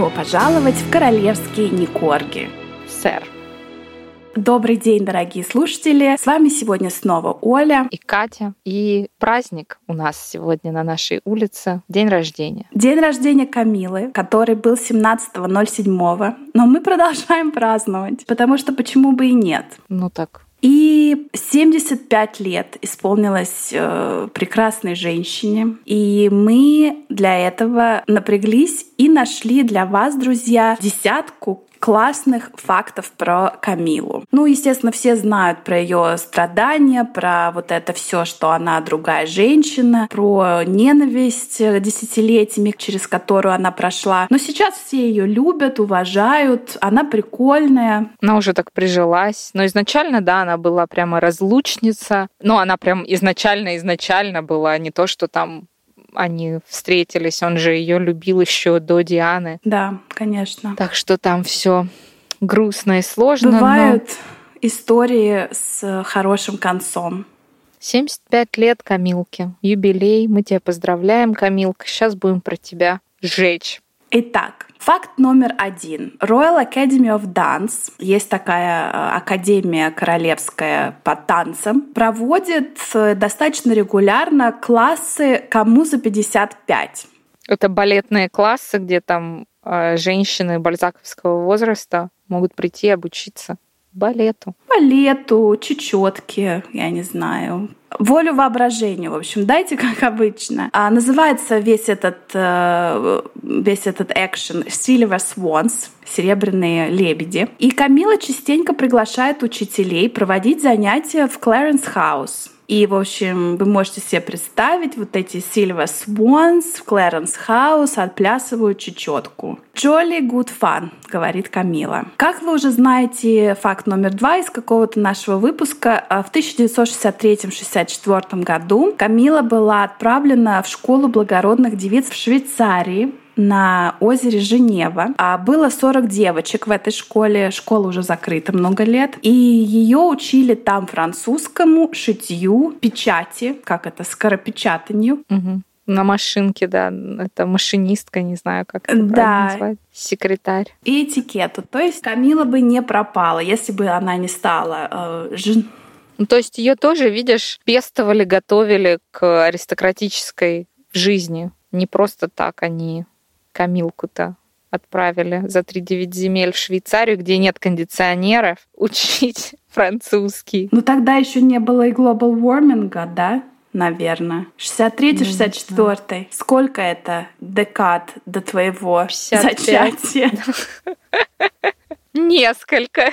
Добро пожаловать в королевские Никорги. Сэр. Добрый день, дорогие слушатели! С вами сегодня снова Оля и Катя. И праздник у нас сегодня на нашей улице — день рождения. День рождения Камилы, который был 17.07. Но мы продолжаем праздновать, потому что почему бы и нет? Ну так, и 75 лет исполнилось э, прекрасной женщине. И мы для этого напряглись и нашли для вас, друзья, десятку классных фактов про Камилу. Ну, естественно, все знают про ее страдания, про вот это все, что она другая женщина, про ненависть десятилетиями, через которую она прошла. Но сейчас все ее любят, уважают, она прикольная. Она уже так прижилась. Но изначально, да, она была прямо разлучница. Но она прям изначально-изначально была не то, что там они встретились. Он же ее любил еще до Дианы. Да, конечно. Так что там все грустно и сложно. Бывают но... истории с хорошим концом. 75 лет Камилке. Юбилей. Мы тебя поздравляем, Камилка. Сейчас будем про тебя жечь. Итак, Факт номер один. Royal Academy of Dance, есть такая э, академия королевская по танцам, проводит э, достаточно регулярно классы «Кому за 55». Это балетные классы, где там э, женщины бальзаковского возраста могут прийти обучиться балету. Балету, чечетке, я не знаю, волю воображению, в общем, дайте как обычно. А, называется весь этот, э, весь этот экшен Silver Swans, серебряные лебеди. И Камила частенько приглашает учителей проводить занятия в Кларенс Хаус. И, в общем, вы можете себе представить вот эти Silver Swans в Clarence House отплясывают чечетку. Jolly good fun, говорит Камила. Как вы уже знаете, факт номер два из какого-то нашего выпуска, а, в 1963-64 году Камила была отправлена в школу благородных девиц в Швейцарии, на озере Женева. А было 40 девочек в этой школе. Школа уже закрыта много лет. И ее учили там французскому, шитью, печати, как это, скоропечатанию. Угу. На машинке, да, это машинистка, не знаю, как это да. назвать, секретарь. И этикету. То есть Камила бы не пропала, если бы она не стала э, жен... Ну, то есть ее тоже, видишь, пестовали, готовили к аристократической жизни. Не просто так они Камилку-то отправили за 3-9 земель в Швейцарию, где нет кондиционеров, учить французский. Ну тогда еще не было и global warming, да? Наверное. 63-64. Сколько это декад до твоего 55. зачатия? Несколько.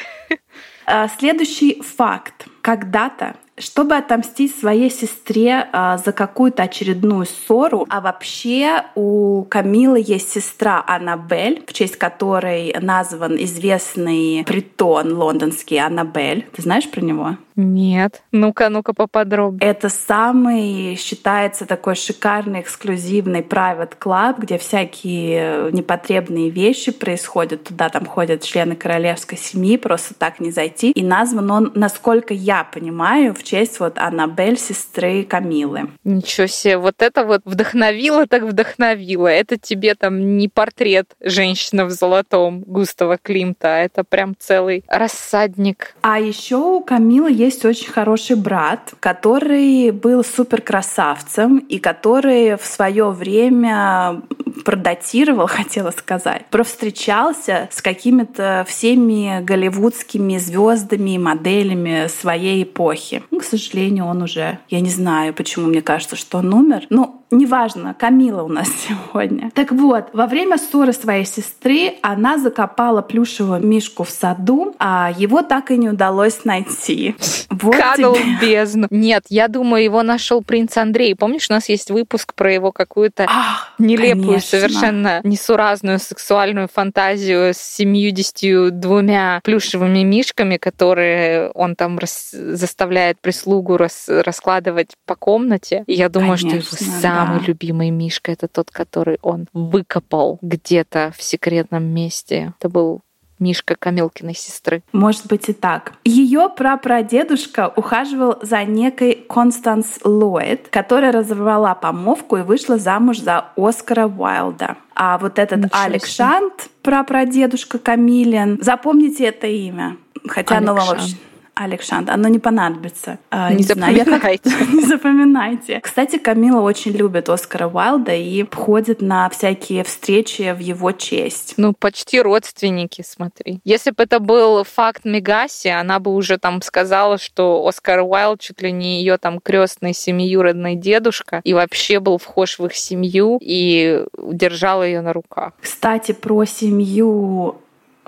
А, следующий факт. Когда-то чтобы отомстить своей сестре а, за какую-то очередную ссору. А вообще у Камилы есть сестра Аннабель, в честь которой назван известный притон лондонский Аннабель. Ты знаешь про него? Нет. Ну-ка, ну-ка поподробнее. Это самый, считается, такой шикарный, эксклюзивный private club, где всякие непотребные вещи происходят. Туда там ходят члены королевской семьи, просто так не зайти. И назван он, насколько я понимаю, в честь вот Аннабель, сестры Камилы. Ничего себе, вот это вот вдохновило, так вдохновило. Это тебе там не портрет женщины в золотом Густава Климта, а это прям целый рассадник. А еще у Камилы есть очень хороший брат, который был супер красавцем и который в свое время продатировал, хотела сказать, провстречался с какими-то всеми голливудскими звездами и моделями своей эпохи. Ну, к сожалению, он уже, я не знаю, почему мне кажется, что он умер. Ну, неважно, Камила у нас сегодня. Так вот, во время ссоры своей сестры она закопала плюшевого мишку в саду, а его так и не удалось найти. Вот Канул тебе. бездну. Нет, я думаю, его нашел принц Андрей. Помнишь, у нас есть выпуск про его какую-то Ах, нелепую, конечно. совершенно несуразную сексуальную фантазию с семью-десятью двумя плюшевыми мишками, которые он там рас... заставляет прислугу рас... раскладывать по комнате. И я думаю, конечно, что его да самый любимый Мишка это тот, который он выкопал где-то в секретном месте. Это был Мишка Камилкиной сестры. Может быть и так. Ее прапрадедушка ухаживал за некой Констанс Ллойд, которая разорвала помовку и вышла замуж за Оскара Уайлда. А вот этот Ничего Алекс Шант, прапрадедушка Камилин, запомните это имя. Хотя оно вам вообще Александр, оно не понадобится. А, не, не запоминайте. Знаю, не запоминайте. Кстати, Камила очень любит Оскара Уайлда и ходит на всякие встречи в его честь. Ну, почти родственники, смотри. Если бы это был факт Мегаси, она бы уже там сказала, что Оскар Уайлд чуть ли не ее там крестный семиюродный дедушка и вообще был вхож в их семью и держал ее на руках. Кстати, про семью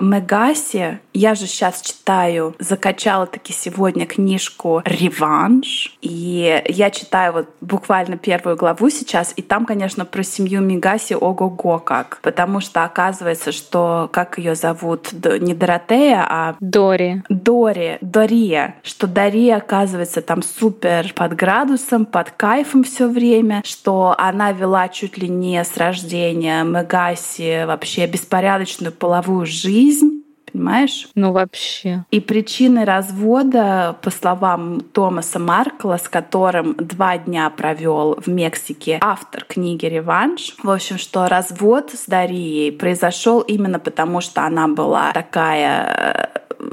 Мегаси, я же сейчас читаю, закачала таки сегодня книжку «Реванш», и я читаю вот буквально первую главу сейчас, и там, конечно, про семью Мегаси ого-го как, потому что оказывается, что, как ее зовут, не Доротея, а... Дори. Дори, Дория, что Дория оказывается там супер под градусом, под кайфом все время, что она вела чуть ли не с рождения Мегаси вообще беспорядочную половую жизнь, жизнь, понимаешь? Ну вообще. И причиной развода, по словам Томаса Маркла, с которым два дня провел в Мексике автор книги «Реванш», в общем, что развод с Дарией произошел именно потому, что она была такая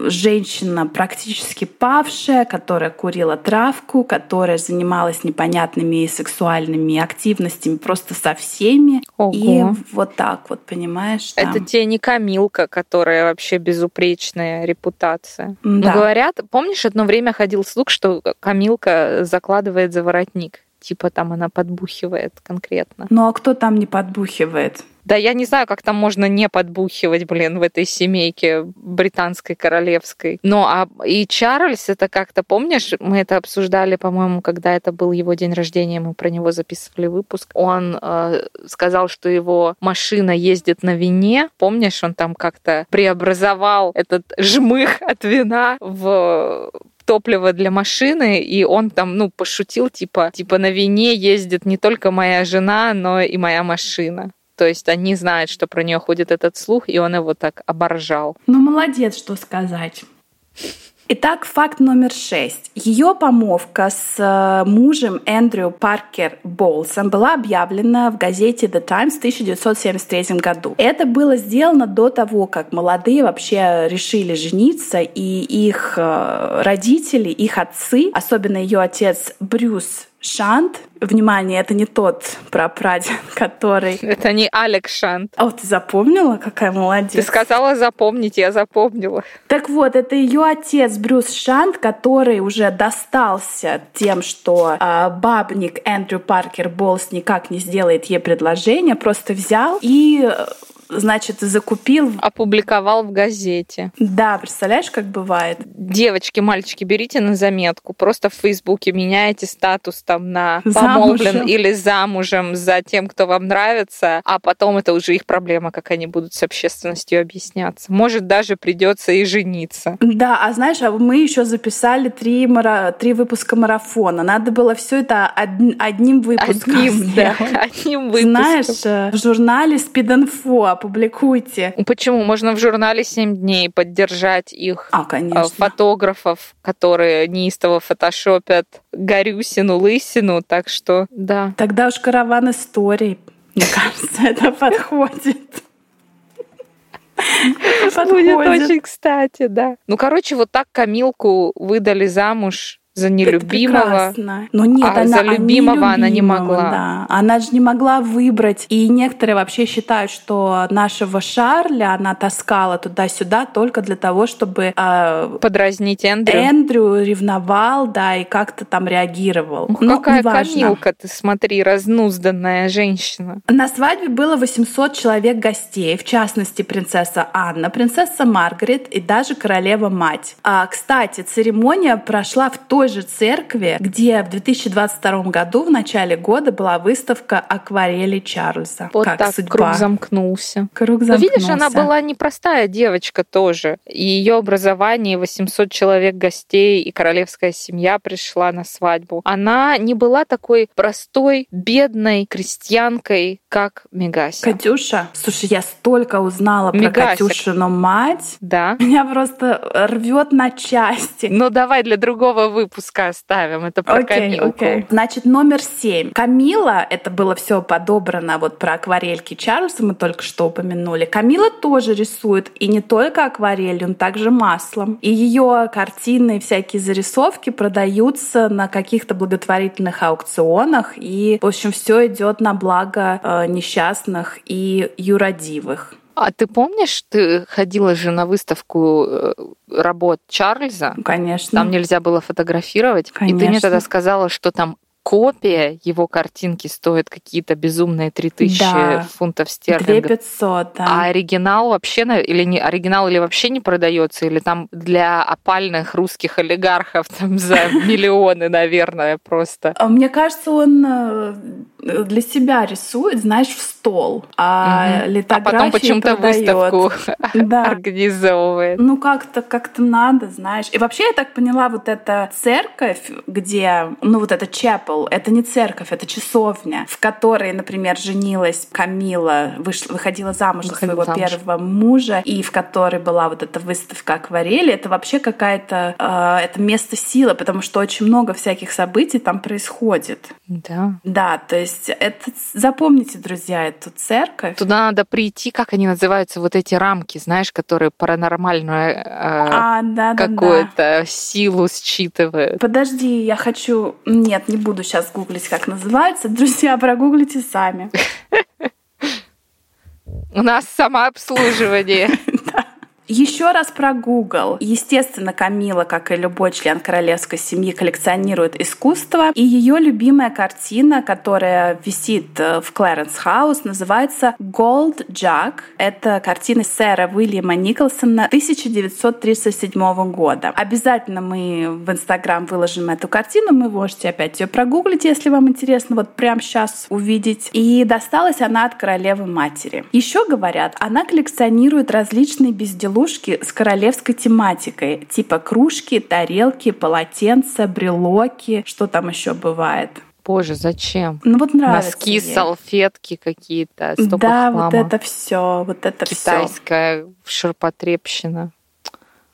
женщина практически павшая, которая курила травку, которая занималась непонятными сексуальными активностями просто со всеми. Ого. И вот так вот, понимаешь? Там. Это тебе не Камилка, которая вообще безупречная репутация. Да. Но говорят, помнишь, одно время ходил слух, что Камилка закладывает за воротник. Типа там она подбухивает конкретно. Ну а кто там не подбухивает? Да я не знаю, как там можно не подбухивать, блин, в этой семейке британской, королевской. Но а и Чарльз, это как-то, помнишь, мы это обсуждали, по-моему, когда это был его день рождения, мы про него записывали выпуск. Он э, сказал, что его машина ездит на вине. Помнишь, он там как-то преобразовал этот жмых от вина в топливо для машины, и он там, ну, пошутил, типа, типа на вине ездит не только моя жена, но и моя машина. То есть они знают, что про нее ходит этот слух, и он его так оборжал. Ну, молодец, что сказать. Итак, факт номер шесть. Ее помолвка с э, мужем Эндрю Паркер Болсом была объявлена в газете The Times в 1973 году. Это было сделано до того, как молодые вообще решили жениться, и их э, родители, их отцы, особенно ее отец Брюс Шант. Внимание, это не тот прапрадед, который... Это не Алекс Шант. О, ты запомнила? Какая молодец. Ты сказала запомнить, я запомнила. Так вот, это ее отец Брюс Шант, который уже достался тем, что э, бабник Эндрю Паркер Болс никак не сделает ей предложение, просто взял и значит, закупил. Опубликовал в газете. Да, представляешь, как бывает? Девочки, мальчики, берите на заметку. Просто в Фейсбуке меняете статус там на помолвлен замужем. или замужем за тем, кто вам нравится, а потом это уже их проблема, как они будут с общественностью объясняться. Может, даже придется и жениться. Да, а знаешь, а мы еще записали три, мара... три выпуска марафона. Надо было все это од... одним выпуском одним, сделать. Да, одним выпуском. Знаешь, э, в журнале Speed Info опубликуйте. Почему? Можно в журнале «7 дней» поддержать их а, конечно. фотографов, которые неистово фотошопят Горюсину, Лысину, так что да. Тогда уж караван историй, мне кажется, это подходит. Будет очень кстати, да. Ну, короче, вот так Камилку выдали замуж за нелюбимого. Но нет, а она, за любимого она не могла. Да. Она же не могла выбрать. И некоторые вообще считают, что нашего Шарля она таскала туда-сюда только для того, чтобы... Э, Подразнить Эндрю. Эндрю ревновал, да, и как-то там реагировал. Ух, ну, какая неважно. камилка ты, смотри, разнузданная женщина. На свадьбе было 800 человек гостей, в частности, принцесса Анна, принцесса Маргарет и даже королева-мать. А, кстати, церемония прошла в той той же церкви, где в 2022 году, в начале года, была выставка акварели Чарльза. Вот как так судьба. круг замкнулся. Круг замкнулся. Но видишь, она была непростая девочка тоже. И ее образование, 800 человек гостей, и королевская семья пришла на свадьбу. Она не была такой простой, бедной крестьянкой, как Мегася. Катюша, слушай, я столько узнала Мегасик. про Катюшину мать. Да. Меня просто рвет на части. Ну давай для другого выпуска выпуска оставим. Это про okay, Камилку. Okay. Значит, номер семь. Камила, это было все подобрано вот про акварельки Чарльза, мы только что упомянули. Камила тоже рисует, и не только акварелью, но также маслом. И ее картины, всякие зарисовки продаются на каких-то благотворительных аукционах, и, в общем, все идет на благо э, несчастных и юродивых. А ты помнишь, ты ходила же на выставку э, работ Чарльза? Конечно. Там нельзя было фотографировать. Конечно. И ты мне тогда сказала, что там копия его картинки стоит какие-то безумные 3000 да, фунтов стерлингов. 2500, да. А оригинал вообще, или не, оригинал или вообще не продается, или там для опальных русских олигархов там за миллионы, наверное, просто. А мне кажется, он э, для себя рисует, знаешь, в стол, а угу. литографии А потом почему-то выставку да. организовывает. Ну, как-то как-то надо, знаешь. И вообще, я так поняла, вот эта церковь, где, ну, вот эта чапел, это не церковь, это часовня, в которой, например, женилась Камила, вышла, выходила замуж за своего замуж. первого мужа, и в которой была вот эта выставка акварели, это вообще какая-то, э, это место силы, потому что очень много всяких событий там происходит. Да. Да, то есть есть это запомните, друзья, эту церковь. Туда надо прийти, как они называются, вот эти рамки, знаешь, которые паранормальную э, а, да, какую-то да, да. силу считывают. Подожди, я хочу... Нет, не буду сейчас гуглить, как называется. Друзья, прогуглите сами. У нас самообслуживание. Еще раз про Google. Естественно, Камила, как и любой член королевской семьи, коллекционирует искусство. И ее любимая картина, которая висит э, в Клэренс Хаус, называется Gold Jug. Это картина сэра Уильяма Николсона 1937 года. Обязательно мы в Инстаграм выложим эту картину. Вы можете опять ее прогуглить, если вам интересно вот прямо сейчас увидеть. И досталась она от королевы матери. Еще говорят, она коллекционирует различные безделушки безделушки с королевской тематикой, типа кружки, тарелки, полотенца, брелоки, что там еще бывает. Боже, зачем? Ну вот нравится. Носки, ей. салфетки какие-то. Да, хлама. вот это все, вот это все. Китайская ширпотребщина.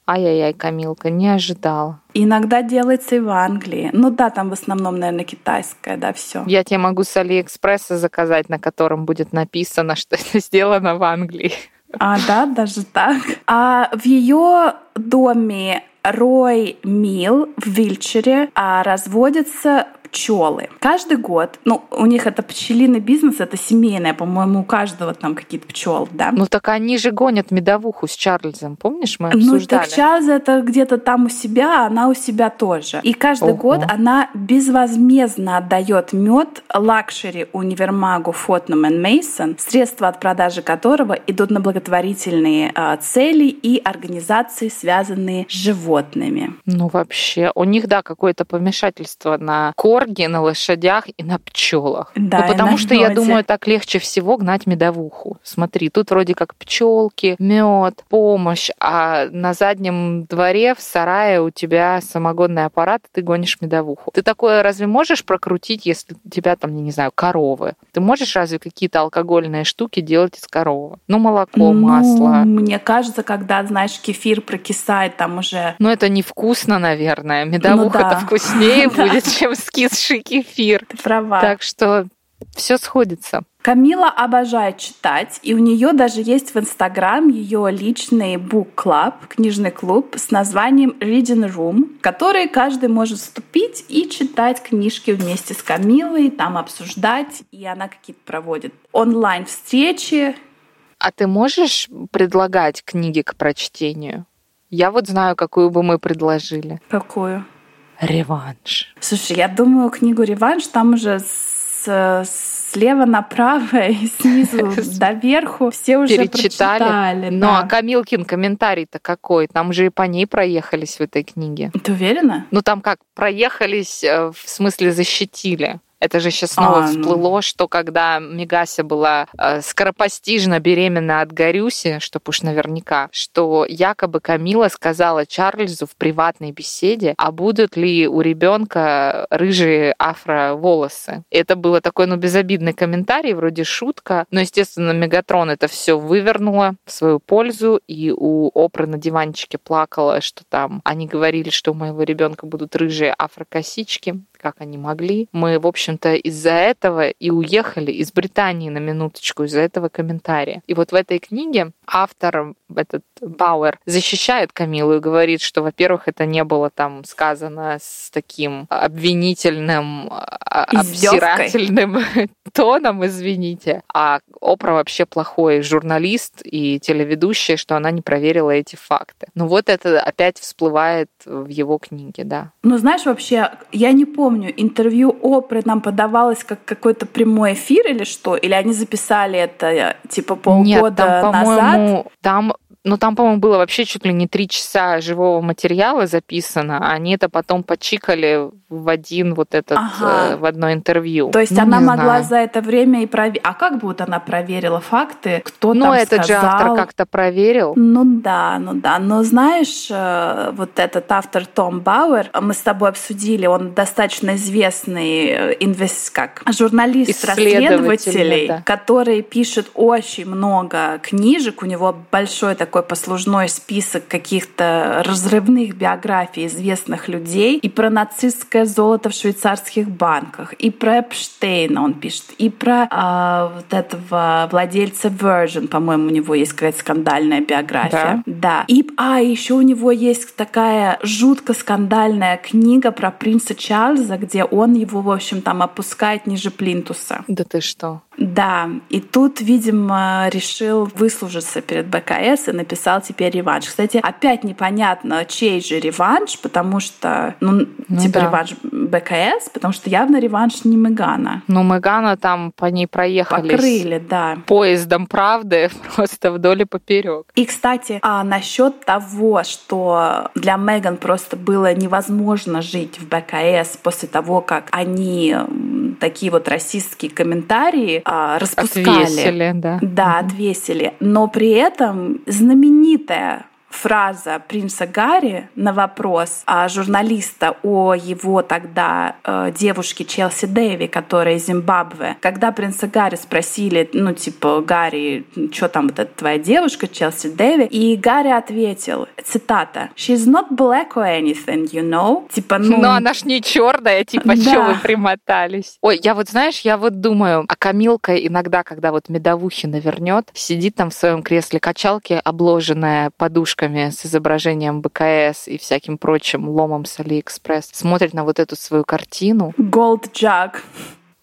Ай-яй-яй, Камилка, не ожидала. Иногда делается и в Англии. Ну да, там в основном, наверное, китайское, да, все. Я тебе могу с Алиэкспресса заказать, на котором будет написано, что это сделано в Англии. А, да, даже так. А в ее доме Рэй Милл в Уилтшире а, разводится пчелы. Каждый год, ну, у них это пчелиный бизнес, это семейное, по-моему, у каждого там какие-то пчелы, да? Ну, так они же гонят медовуху с Чарльзом, помнишь, мы обсуждали? Ну, так Чарльз это где-то там у себя, а она у себя тоже. И каждый Ого. год она безвозмездно отдает мед luxury универмагу Фортнум и Мейсон, средства от продажи которого идут на благотворительные э, цели и организации, связанные с животными. Ну, вообще, у них, да, какое-то помешательство на корм орги на лошадях и на пчелах. Да, ну, потому что, меде. я думаю, так легче всего гнать медовуху. Смотри, тут вроде как пчелки, мед, помощь, а на заднем дворе в сарае у тебя самогонный аппарат, и ты гонишь медовуху. Ты такое разве можешь прокрутить, если у тебя там, не знаю, коровы? Ты можешь разве какие-то алкогольные штуки делать из коровы? Ну, молоко, ну, масло. Мне кажется, когда, знаешь, кефир прокисает, там уже... Ну, это невкусно, наверное. Медовуха-то ну, да. вкуснее будет, чем скис высший кефир. Ты права. Так что все сходится. Камила обожает читать, и у нее даже есть в Инстаграм ее личный club, книжный клуб с названием Reading Room, в который каждый может вступить и читать книжки вместе с Камилой, там обсуждать, и она какие-то проводит онлайн-встречи. А ты можешь предлагать книги к прочтению? Я вот знаю, какую бы мы предложили. Какую? Реванш. Слушай, я думаю, книгу Реванш там уже с, слева направо и снизу доверху все уже перечитали. прочитали. Ну да. а Камилкин комментарий-то какой? Там же и по ней проехались в этой книге. Ты уверена? Ну там как, проехались, э, в смысле защитили. Это же сейчас снова а, ну. всплыло, ну... что когда Мегася была э, скоропостижно беременна от Горюси, чтоб уж наверняка, что якобы Камила сказала Чарльзу в приватной беседе, а будут ли у ребенка рыжие афро-волосы. Это было такой, ну, безобидный комментарий, вроде шутка, но, естественно, Мегатрон это все вывернула в свою пользу, и у Опры на диванчике плакала, что там они говорили, что у моего ребенка будут рыжие афрокосички как они могли. Мы, в общем-то, из-за этого и уехали из Британии на минуточку, из-за этого комментария. И вот в этой книге автор, этот Бауэр, защищает Камилу и говорит, что, во-первых, это не было там сказано с таким обвинительным, а, обсирательным тоном, извините, а Опра вообще плохой журналист и телеведущая, что она не проверила эти факты. Ну вот это опять всплывает в его книге, да. Ну знаешь, вообще, я не помню, помню, интервью Опры нам подавалось как какой-то прямой эфир или что? Или они записали это типа полгода Нет, там, назад? Там ну, там, по-моему, было вообще чуть ли не три часа живого материала записано, а они это потом почикали в один вот этот, ага. э, в одно интервью. То есть ну, она могла знаю. за это время и проверить. А как вот она проверила факты? Кто ну, там этот сказал? же автор как-то проверил. Ну да, ну да. Но знаешь, э, вот этот автор Том Бауэр, мы с тобой обсудили, он достаточно известный э, инвест, как журналист расследователей, да. который пишет очень много книжек. У него большой такой послужной список каких-то разрывных биографий известных людей и про нацистское золото в швейцарских банках, и про Эпштейна он пишет, и про э, вот этого владельца Virgin, по-моему, у него есть какая-то скандальная биография. Да. да. И, а, еще у него есть такая жутко скандальная книга про принца Чарльза, где он его, в общем, там опускает ниже плинтуса. Да ты что? Да, и тут, видимо, решил выслужиться перед БКС и написал теперь реванш. Кстати, опять непонятно, чей же реванш, потому что, ну, ну типа да. реванш БКС, потому что явно реванш не Мегана. Ну, Мегана там по ней проехали. Покрыли, да. Поездом правды просто вдоль и поперек. И, кстати, а насчет того, что для Меган просто было невозможно жить в БКС после того, как они такие вот расистские комментарии а, распускали. Отвесили, да. Да, отвесили. Но при этом знаменитая фраза принца Гарри на вопрос а, журналиста о его тогда э, девушке Челси Дэви, которая из Зимбабве. Когда принца Гарри спросили, ну, типа, Гарри, что там вот эта твоя девушка Челси Дэви, и Гарри ответил, цитата, «She's not black or anything, you know?» Типа, ну... Но она ж не черная, типа, да. что вы примотались? Ой, я вот, знаешь, я вот думаю, а Камилка иногда, когда вот Медовухина вернет, сидит там в своем кресле качалки, обложенная подушкой фоточками с изображением БКС и всяким прочим ломом с Алиэкспресс, смотрит на вот эту свою картину. Gold Jug.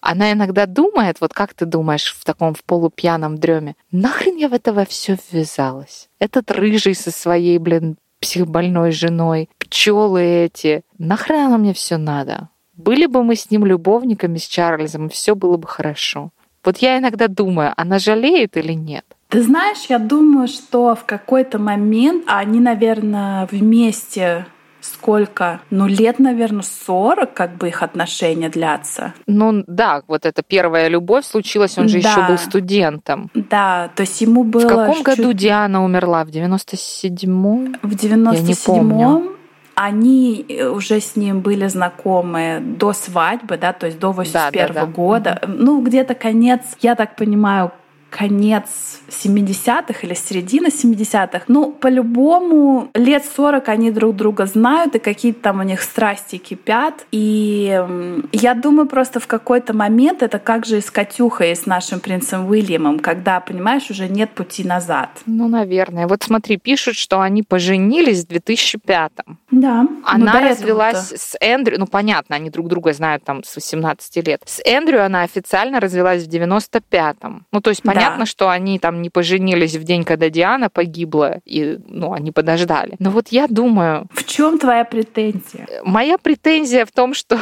Она иногда думает, вот как ты думаешь в таком в полупьяном дреме, нахрен я в это во все ввязалась? Этот рыжий со своей, блин, психбольной женой, пчелы эти, нахрен оно мне все надо? Были бы мы с ним любовниками, с Чарльзом, все было бы хорошо. Вот я иногда думаю, она жалеет или нет? Ты знаешь, я думаю, что в какой-то момент они, наверное, вместе сколько? Ну, лет, наверное, 40, как бы их отношения длятся. Ну, да, вот эта первая любовь случилась, он же да. еще был студентом. Да, то есть ему было... В каком чуть... году Диана умерла? В 97-м? В 97-м они э, уже с ним были знакомы до свадьбы, да, то есть до 81 да, да, да. года. Ну, где-то конец, я так понимаю, конец 70-х или середина 70-х. Ну, по-любому, лет 40 они друг друга знают, и какие-то там у них страсти кипят. И я думаю, просто в какой-то момент это как же и с Катюхой, и с нашим принцем Уильямом, когда, понимаешь, уже нет пути назад. Ну, наверное. Вот смотри, пишут, что они поженились в 2005-м. Да. Она развелась с Эндрю, ну, понятно, они друг друга знают там с 18 лет. С Эндрю она официально развелась в 95-м. Ну, то есть, понятно, Понятно, что они там не поженились в день, когда Диана погибла, и ну, они подождали. Но вот я думаю... В чем твоя претензия? Моя претензия в том, что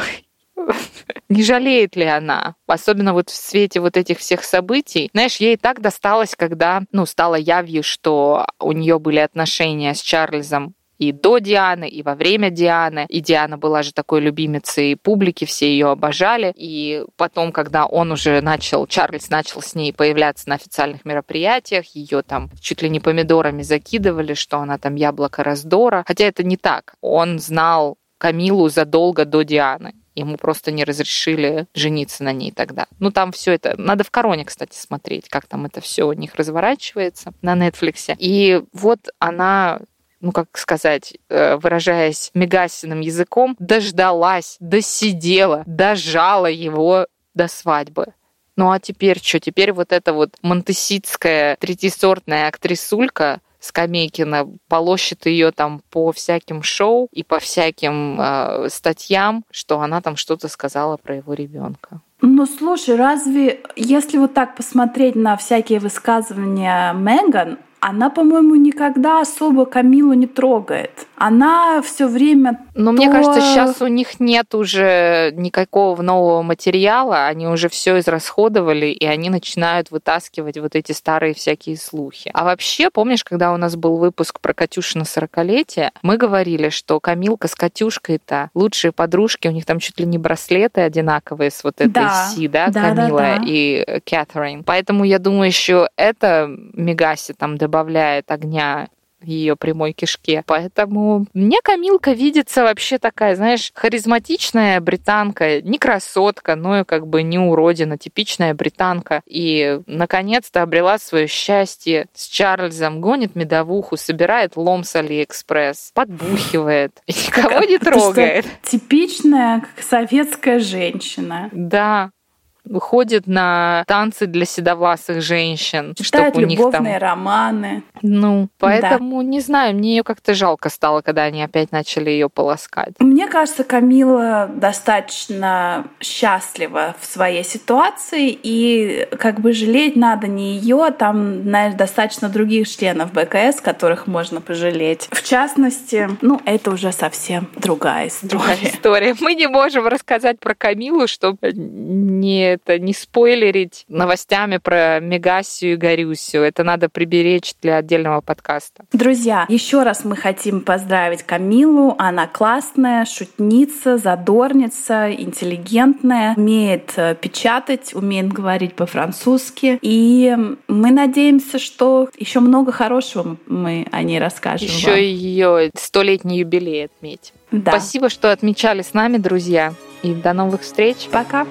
не жалеет ли она, особенно вот в свете вот этих всех событий. Знаешь, ей так досталось, когда, ну, стало явью, что у нее были отношения с Чарльзом и до Дианы, и во время Дианы. И Диана была же такой любимицей публики, все ее обожали. И потом, когда он уже начал, Чарльз начал с ней появляться на официальных мероприятиях, ее там чуть ли не помидорами закидывали, что она там яблоко раздора. Хотя это не так. Он знал Камилу задолго до Дианы. Ему просто не разрешили жениться на ней тогда. Ну, там все это... Надо в короне, кстати, смотреть, как там это все у них разворачивается на Нетфликсе. И вот она ну, как сказать, э, выражаясь мегасиным языком, дождалась, досидела, дожала его до свадьбы. Ну а теперь что? Теперь вот эта вот монтеситская третьесортная актрисулька Скамейкина полощет ее там по всяким шоу и по всяким э, статьям, что она там что-то сказала про его ребенка. Ну, слушай, разве если вот так посмотреть на всякие высказывания Меган, она, по-моему, никогда особо Камилу не трогает. Она все время. Но то... мне кажется, сейчас у них нет уже никакого нового материала, они уже все израсходовали, и они начинают вытаскивать вот эти старые всякие слухи. А вообще, помнишь, когда у нас был выпуск про Катюшина 40-летие, мы говорили, что Камилка с Катюшкой-то лучшие подружки, у них там чуть ли не браслеты одинаковые с вот этой да. Си, да, да Камила да, да. и Кэтрин. Поэтому я думаю, еще это Мегаси там добавляет огня ее прямой кишке. Поэтому мне Камилка видится вообще такая, знаешь, харизматичная британка, не красотка, но и как бы не уродина, типичная британка. И наконец-то обрела свое счастье с Чарльзом, гонит медовуху, собирает лом с Алиэкспресс, подбухивает и никого не трогает. Типичная советская женщина. Да, ходит на танцы для седовласых женщин. Читает чтобы у них там... романы. Ну, поэтому, да. не знаю, мне ее как-то жалко стало, когда они опять начали ее полоскать. Мне кажется, Камила достаточно счастлива в своей ситуации, и как бы жалеть надо не ее, а там, знаешь, достаточно других членов БКС, которых можно пожалеть. В частности, ну, это уже совсем другая история. Другая история. Мы не можем рассказать про Камилу, чтобы не это не спойлерить новостями про Мегасию и Горюсю. Это надо приберечь для отдельного подкаста. Друзья, еще раз мы хотим поздравить Камилу. Она классная, шутница, задорница, интеллигентная, умеет э, печатать, умеет говорить по-французски. И мы надеемся, что еще много хорошего мы о ней расскажем. Еще вам. ее столетний юбилей отметим. Да. Спасибо, что отмечали с нами, друзья. И до новых встреч. Пока.